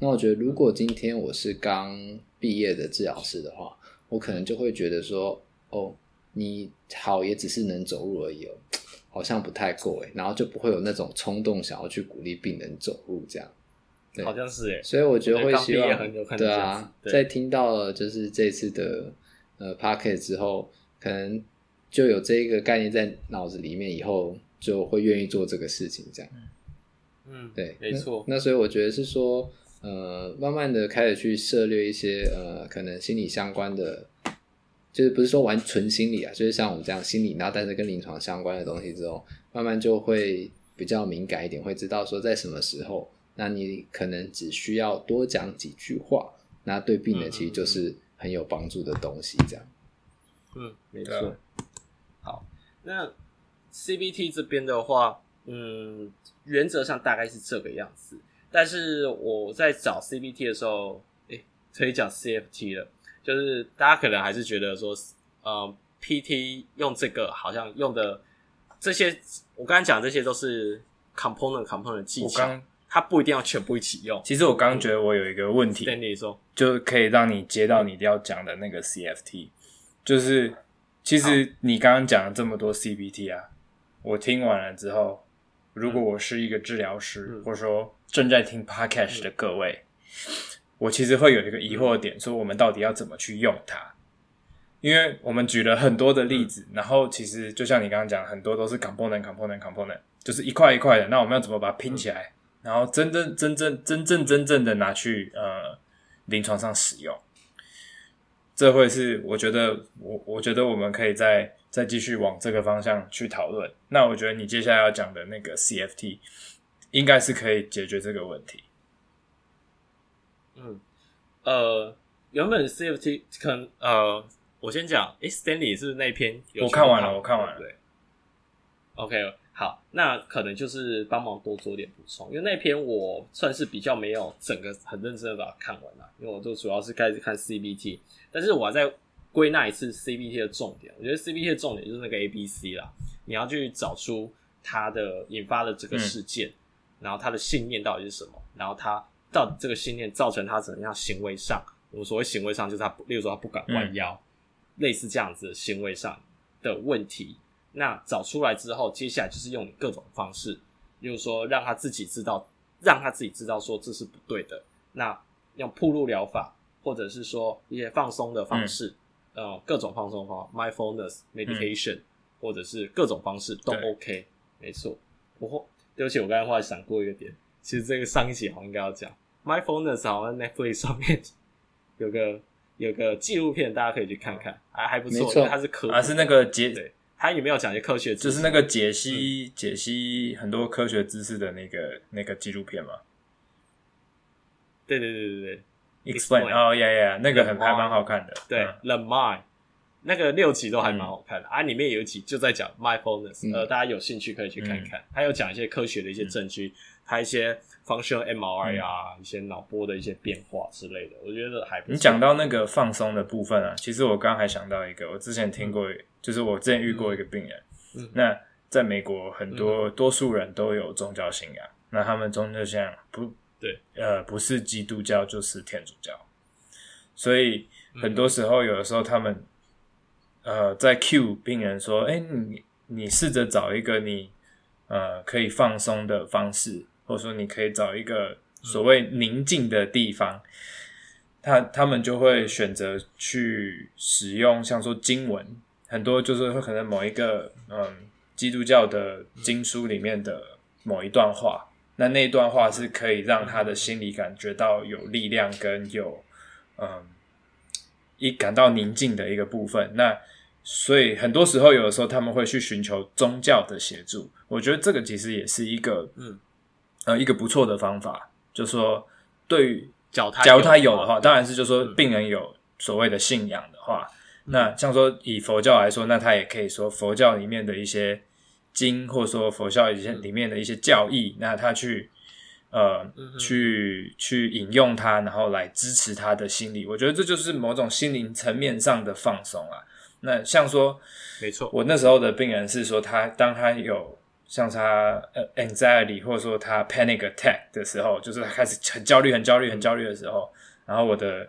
那我觉得，如果今天我是刚毕业的治疗师的话，我可能就会觉得说，哦，你好也只是能走路而已哦，好像不太够诶，然后就不会有那种冲动想要去鼓励病人走路这样。好像是诶，所以我觉得会希望，对啊，在听到了就是这次的呃 Podcast 之后，可能就有这一个概念在脑子里面，以后就会愿意做这个事情，这样。嗯，对，没错。那所以我觉得是说，呃，慢慢的开始去涉猎一些呃，可能心理相关的，就是不是说完纯心理啊，就是像我们这样心理，然后但是跟临床相关的东西之后，慢慢就会比较敏感一点，会知道说在什么时候。那你可能只需要多讲几句话，那对病人其实就是很有帮助的东西，这样。嗯，没错。好，那 CBT 这边的话，嗯，原则上大概是这个样子。但是我在找 CBT 的时候，诶、欸，可以讲 CFT 了，就是大家可能还是觉得说，呃，PT 用这个好像用的这些，我刚才讲这些都是 component component 技巧。它不一定要全部一起用。其实我刚刚觉得我有一个问题，对你说，就可以让你接到你要讲的那个 CFT，就是其实你刚刚讲了这么多 CBT 啊，我听完了之后，如果我是一个治疗师，嗯、或者说正在听 Podcast 的各位，嗯、我其实会有一个疑惑点，说我们到底要怎么去用它？因为我们举了很多的例子，然后其实就像你刚刚讲，很多都是 component component component，就是一块一块的，那我们要怎么把它拼起来？然后真正真正真正真正的拿去呃临床上使用，这会是我觉得我我觉得我们可以再再继续往这个方向去讨论。那我觉得你接下来要讲的那个 CFT 应该是可以解决这个问题。嗯，呃，原本 CFT 可能呃，我先讲，诶，Stanley 是是那篇有我看完了，我看完了，对，OK。好，那可能就是帮忙多做点补充，因为那篇我算是比较没有整个很认真的把它看完了，因为我都主要是开始看 CBT，但是我还在归纳一次 CBT 的重点。我觉得 CBT 的重点就是那个 ABC 啦，你要去找出它的引发的这个事件，嗯、然后他的信念到底是什么，然后他到底这个信念造成他怎样行为上，我们所谓行为上就是他，例如说他不敢弯腰，嗯、类似这样子的行为上的问题。那找出来之后，接下来就是用各种方式，例如说让他自己知道，让他自己知道说这是不对的。那用铺路疗法，或者是说一些放松的方式，嗯、呃，各种放松方法，mindfulness meditation，、嗯、或者是各种方式都 OK，对没错。我对不起，我刚才后来闪过一个点，其实这个上一集好像应该要讲。Mindfulness，好像 Netflix 上面有个有个纪录片，大家可以去看看，还还不错，错。因为它是科，还是那个节对。它里面有讲一些科学知识，就是那个解析、嗯、解析很多科学知识的那个那个纪录片嘛。对对对对对，Explain 哦，yeah yeah，那个很还蛮好看的。对，The Mind，那个六集都还蛮好看的、嗯、啊，里面有一集就在讲 Mindfulness，、嗯、呃，大家有兴趣可以去看看。还、嗯、有讲一些科学的一些证据，还有、嗯、一些 Functional MRI 啊，嗯、一些脑波的一些变化之类的，我觉得还不。你讲到那个放松的部分啊，其实我刚还想到一个，我之前听过。嗯。就是我之前遇过一个病人，嗯、那在美国很多、嗯、多数人都有宗教信仰，那他们宗教信仰不对，呃，不是基督教就是天主教，所以很多时候有的时候他们呃在 cue 病人说，哎、欸，你你试着找一个你呃可以放松的方式，或者说你可以找一个所谓宁静的地方，嗯、他他们就会选择去使用像说经文。很多就是会可能某一个嗯基督教的经书里面的某一段话，那那段话是可以让他的心里感觉到有力量跟有嗯一感到宁静的一个部分。那所以很多时候有的时候他们会去寻求宗教的协助，我觉得这个其实也是一个嗯呃一个不错的方法，就是说对于假如他有的话，当然是就是说病人有所谓的信仰的话。那像说以佛教来说，那他也可以说佛教里面的一些经，或者说佛教一些里面的一些教义，那他去呃去去引用它，然后来支持他的心理。我觉得这就是某种心灵层面上的放松啊。那像说，没错，我那时候的病人是说他，他当他有像他呃 anxiety 或者说他 panic attack 的时候，就是他开始很焦虑、很焦虑、很焦虑的时候，然后我的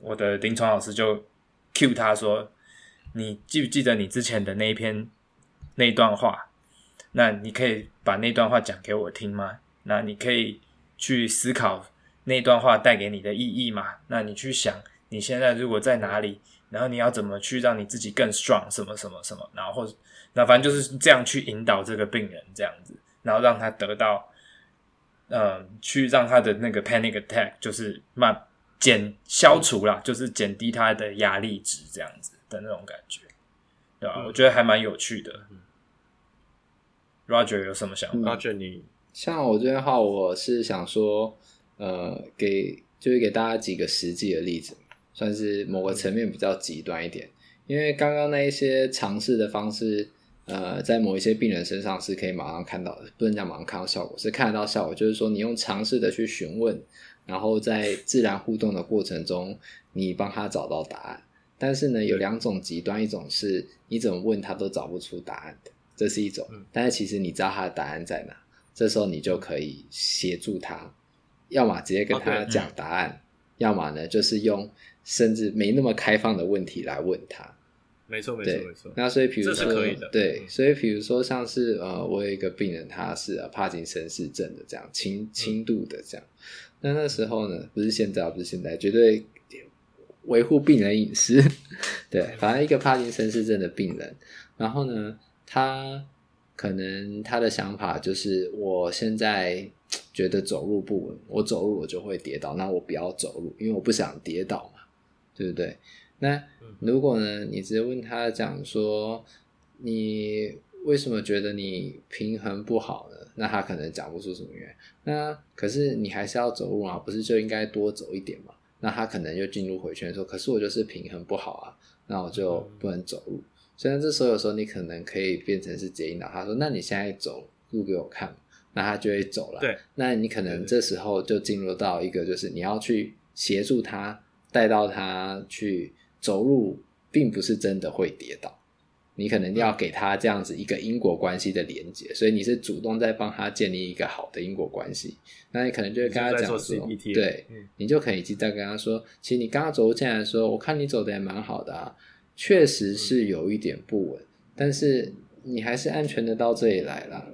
我的临床老师就。cue 他说：“你记不记得你之前的那一篇那一段话？那你可以把那段话讲给我听吗？那你可以去思考那段话带给你的意义吗？那你去想你现在如果在哪里，然后你要怎么去让你自己更 strong？什么什么什么？然后或那反正就是这样去引导这个病人这样子，然后让他得到，嗯、呃，去让他的那个 panic attack 就是慢。”减消除啦，就是减低他的压力值，这样子的那种感觉，对吧？嗯、我觉得还蛮有趣的。嗯、Roger 有什么想法？Roger，你像我这边的话，我是想说，呃，给就是给大家几个实际的例子，算是某个层面比较极端一点。嗯、因为刚刚那一些尝试的方式，呃，在某一些病人身上是可以马上看到的，不能讲马上看到效果，是看得到效果，就是说你用尝试的去询问。然后在自然互动的过程中，你帮他找到答案。但是呢，有两种极端，一种是你怎么问他都找不出答案的，这是一种。但是其实你知道他的答案在哪，这时候你就可以协助他，要么直接跟他讲答案，Okay, 嗯、要么呢就是用甚至没那么开放的问题来问他。没错，没错，没错。那所以比如说。对，所以比如说像是呃，我有一个病人，他是帕金森氏症的这样轻轻度的这样。那那时候呢，不是现在，不是现在，绝对维护病人隐私。*laughs* 对，反正一个帕金森氏症的病人，然后呢，他可能他的想法就是，我现在觉得走路不稳，我走路我就会跌倒，那我不要走路，因为我不想跌倒嘛，对不对？那如果呢，你直接问他讲说，你为什么觉得你平衡不好呢？那他可能讲不出什么原因。那可是你还是要走路啊，不是就应该多走一点嘛？那他可能就进入回圈说，可是我就是平衡不好啊，那我就不能走路。虽然这时候有时候你可能可以变成是接引导他说，那你现在走路给我看，那他就会走了。对，那你可能这时候就进入到一个就是你要去协助他带到他去走路，并不是真的会跌倒。你可能要给他这样子一个因果关系的连接，所以你是主动在帮他建立一个好的因果关系。那你可能就会跟他讲说，对，你就可以一直在跟他说，其实你刚刚走进来的时候，我看你走的也蛮好的啊，确实是有一点不稳，但是你还是安全的到这里来了，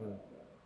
嗯，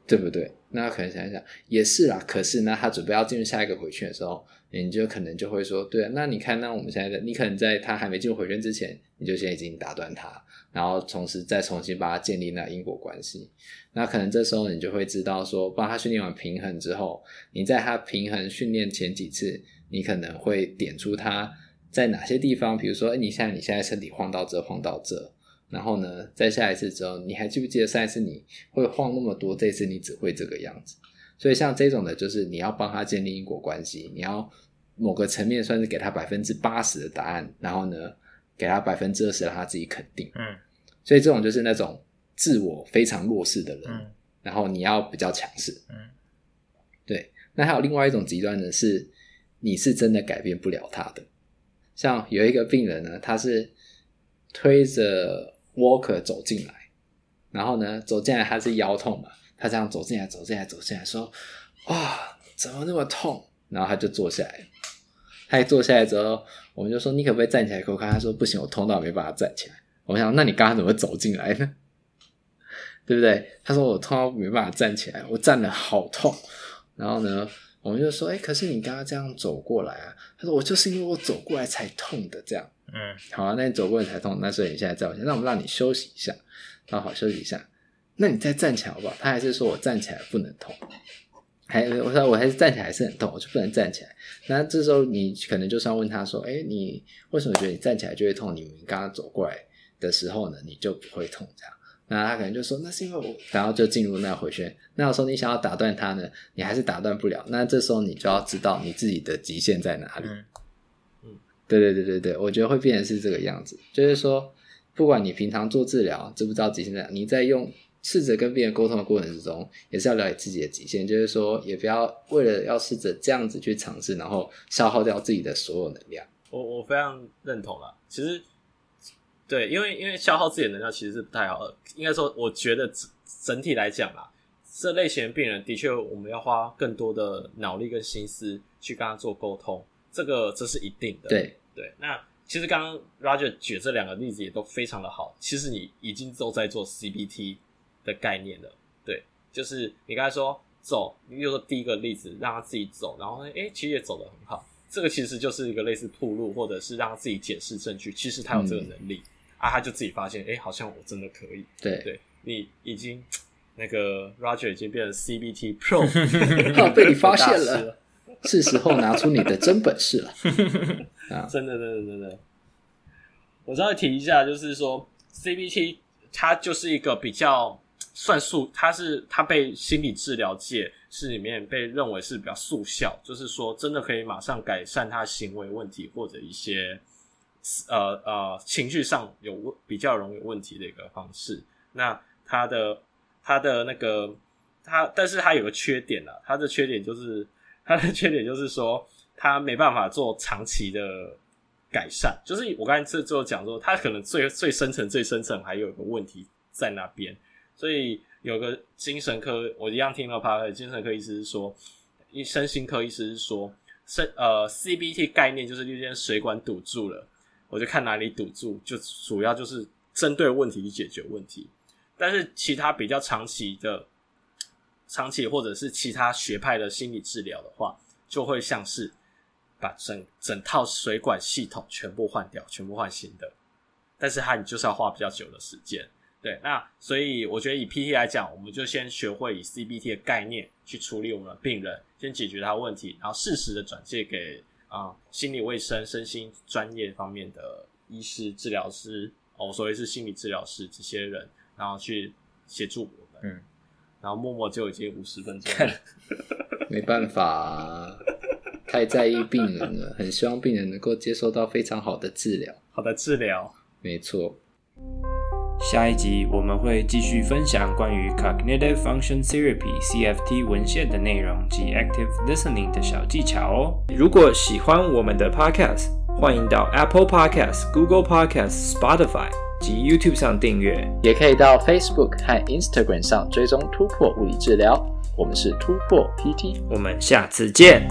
对不对？那可能想一想，也是啦。可是呢，他准备要进入下一个回圈的时候。你就可能就会说，对啊，那你看，那我们现在的你可能在他还没进入回圈之前，你就先已经打断他，然后同时再重新帮他建立那因果关系。那可能这时候你就会知道说，帮他训练完平衡之后，你在他平衡训练前几次，你可能会点出他在哪些地方，比如说，哎，你现在你现在身体晃到这，晃到这，然后呢，在下一次之后，你还记不记得上一次你会晃那么多，这次你只会这个样子。所以像这种的，就是你要帮他建立因果关系，你要。某个层面算是给他百分之八十的答案，然后呢，给他百分之二十让他自己肯定。嗯，所以这种就是那种自我非常弱势的人，嗯，然后你要比较强势。嗯，对。那还有另外一种极端呢是，你是真的改变不了他的。像有一个病人呢，他是推着 walker 走进来，然后呢，走进来他是腰痛嘛，他这样走进来，走进来，走进来，说：“哇，怎么那么痛？”然后他就坐下来。他一坐下来之后，我们就说：“你可不可以站起来给我看？”他说：“不行，我痛到没办法站起来。”我想：“那你刚刚怎么走进来呢？*laughs* 对不对？”他说：“我痛到没办法站起来，我站的好痛。”然后呢，我们就说：“哎，可是你刚刚这样走过来啊？”他说：“我就是因为我走过来才痛的。”这样，嗯，好啊，那你走过来才痛，那所以你现在在我前，那我们让你休息一下，好好休息一下。那你再站起来好不好？他还是说我站起来不能痛。还我说我还是站起来还是很痛，我就不能站起来。那这时候你可能就是要问他说：“哎，你为什么觉得你站起来就会痛？你们刚刚走过来的时候呢，你就不会痛？”这样，那他可能就说：“那是因为我……”然后就进入那回旋。那有时候你想要打断他呢，你还是打断不了。那这时候你就要知道你自己的极限在哪里。嗯，对对对对对，我觉得会变成是这个样子，就是说，不管你平常做治疗知不知道极限在哪，你在用。试着跟病人沟通的过程之中，也是要了解自己的极限，就是说，也不要为了要试着这样子去尝试，然后消耗掉自己的所有能量。我我非常认同啦。其实，对，因为因为消耗自己的能量其实是不太好的。应该说，我觉得整整体来讲啦，这类型的病人的确我们要花更多的脑力跟心思去跟他做沟通，这个这是一定的。对对，那其实刚刚 Roger 举这两个例子也都非常的好。其实你已经都在做 CBT。的概念了，对，就是你刚才说走，你比如说第一个例子，让他自己走，然后呢，诶，其实也走得很好，这个其实就是一个类似铺路，或者是让他自己解释证据，其实他有这个能力、嗯、啊，他就自己发现，诶，好像我真的可以，对，对你已经那个 Roger 已经变成 CBT Pro，*laughs* 被你发现了，*laughs* 是时候拿出你的真本事了，*laughs* 啊，真的，真的，真的，我稍微提一下，就是说 CBT 它就是一个比较。算速，它是它被心理治疗界是里面被认为是比较速效，就是说真的可以马上改善他行为问题或者一些呃呃情绪上有问比较容易有问题的一个方式。那它的它的那个它，但是它有个缺点啊，它的缺点就是它的缺点就是说它没办法做长期的改善。就是我刚才这最后讲说，它可能最最深层最深层还有一个问题在那边。所以有个精神科，我一样听到他的精神科医师说，医身心科医师是说，身呃 CBT 概念就是那边水管堵住了，我就看哪里堵住，就主要就是针对问题去解决问题。但是其他比较长期的，长期或者是其他学派的心理治疗的话，就会像是把整整套水管系统全部换掉，全部换新的。但是它你就是要花比较久的时间。对，那所以我觉得以 PT 来讲，我们就先学会以 CBT 的概念去处理我们的病人，先解决他的问题，然后适时的转介给啊、呃、心理卫生、身心专业方面的医师、治疗师哦，所谓是心理治疗师这些人，然后去协助我们。嗯，然后默默就已经五十分钟了，没办法，太在意病人了，很希望病人能够接受到非常好的治疗。好的治疗，没错。下一集我们会继续分享关于 Cognitive Function Therapy (CFT) 文献的内容及 Active Listening 的小技巧哦。如果喜欢我们的 Podcast，欢迎到 Apple Podcast、Google Podcast、Spotify 及 YouTube 上订阅，也可以到 Facebook 和 Instagram 上追踪突破物理治疗。我们是突破 PT，我们下次见。